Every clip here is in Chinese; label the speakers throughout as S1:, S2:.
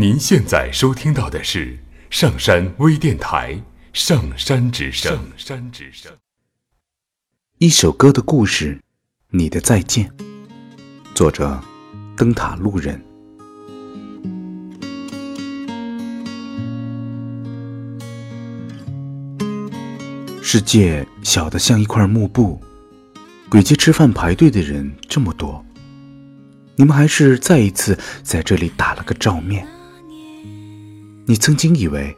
S1: 您现在收听到的是上山微电台《上山之声》。上山之声。
S2: 一首歌的故事，你的再见。作者：灯塔路人。世界小得像一块幕布，鬼街吃饭排队的人这么多，你们还是再一次在这里打了个照面。你曾经以为，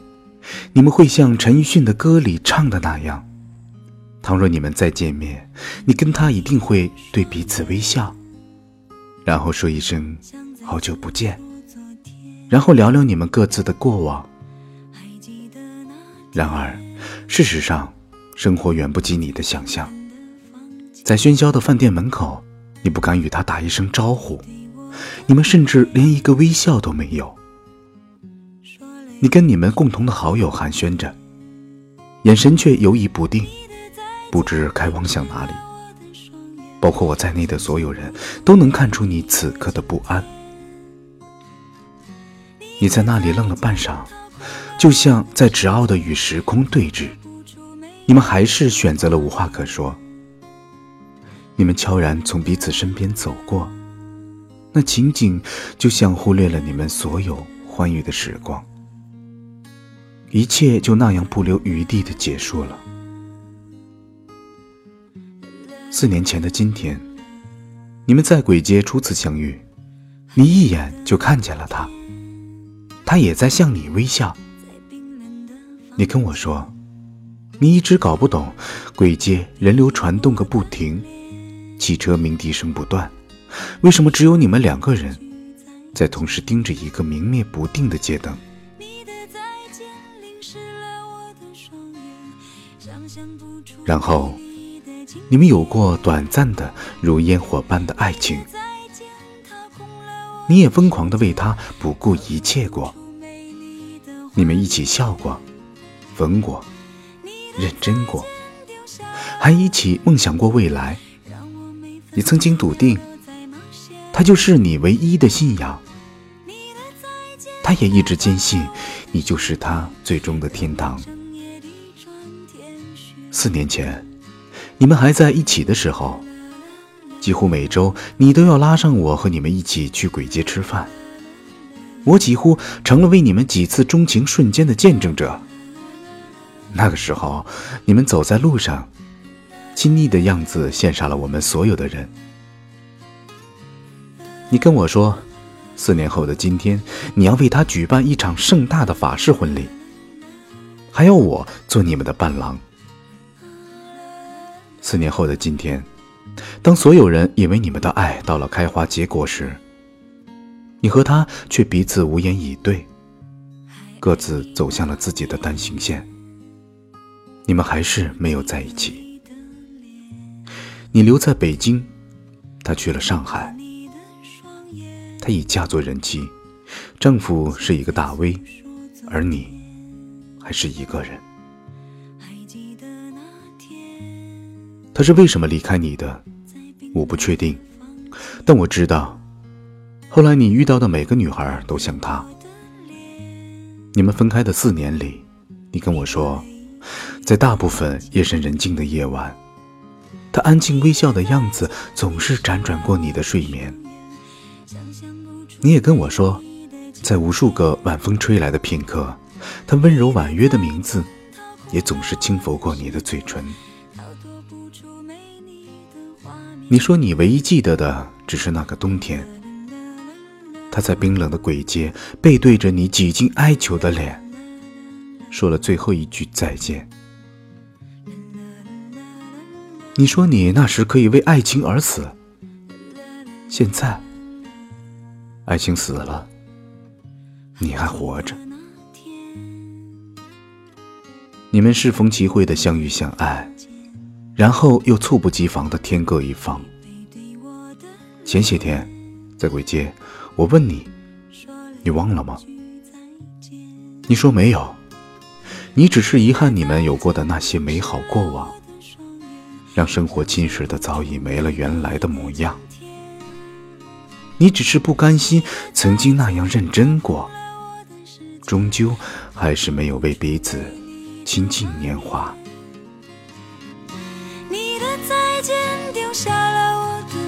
S2: 你们会像陈奕迅的歌里唱的那样，倘若你们再见面，你跟他一定会对彼此微笑，然后说一声“好久不见”，然后聊聊你们各自的过往。然而，事实上，生活远不及你的想象，在喧嚣的饭店门口，你不敢与他打一声招呼，你们甚至连一个微笑都没有。你跟你们共同的好友寒暄着，眼神却犹疑不定，不知该望向哪里。包括我在内的所有人都能看出你此刻的不安。你在那里愣了半晌，就像在执拗的与时空对峙。你们还是选择了无话可说。你们悄然从彼此身边走过，那情景就像忽略了你们所有欢愉的时光，一切就那样不留余地的结束了。四年前的今天，你们在鬼街初次相遇，你一眼就看见了他，他也在向你微笑。你跟我说。你一直搞不懂，鬼街人流传动个不停，汽车鸣笛声不断，为什么只有你们两个人在同时盯着一个明灭不定的街灯？然后，你们有过短暂的如烟火般的爱情，你也疯狂的为他不顾一切过，你们一起笑过，吻过。认真过，还一起梦想过未来。你曾经笃定，他就是你唯一的信仰。他也一直坚信，你就是他最终的天堂。四年前，你们还在一起的时候，几乎每周你都要拉上我和你们一起去鬼街吃饭。我几乎成了为你们几次钟情瞬间的见证者。那个时候，你们走在路上，亲昵的样子羡煞了我们所有的人。你跟我说，四年后的今天，你要为他举办一场盛大的法式婚礼，还要我做你们的伴郎。四年后的今天，当所有人以为你们的爱到了开花结果时，你和他却彼此无言以对，各自走向了自己的单行线。你们还是没有在一起。你留在北京，他去了上海。他已嫁作人妻，丈夫是一个大 V，而你还是一个人。他是为什么离开你的？我不确定，但我知道，后来你遇到的每个女孩都像他。你们分开的四年里，你跟我说。在大部分夜深人静的夜晚，他安静微笑的样子总是辗转过你的睡眠。你也跟我说，在无数个晚风吹来的片刻，他温柔婉约的名字也总是轻拂过你的嘴唇。你说你唯一记得的只是那个冬天，他在冰冷的鬼街背对着你几近哀求的脸。说了最后一句再见。你说你那时可以为爱情而死，现在爱情死了，你还活着。你们适逢其会的相遇相爱，然后又猝不及防的天各一方。前些天在鬼街，我问你，你忘了吗？你说没有。你只是遗憾你们有过的那些美好过往，让生活侵蚀的早已没了原来的模样。你只是不甘心曾经那样认真过，
S3: 终究还是没有为彼此倾尽年华。
S2: 间丢下了我的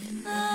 S2: Amen.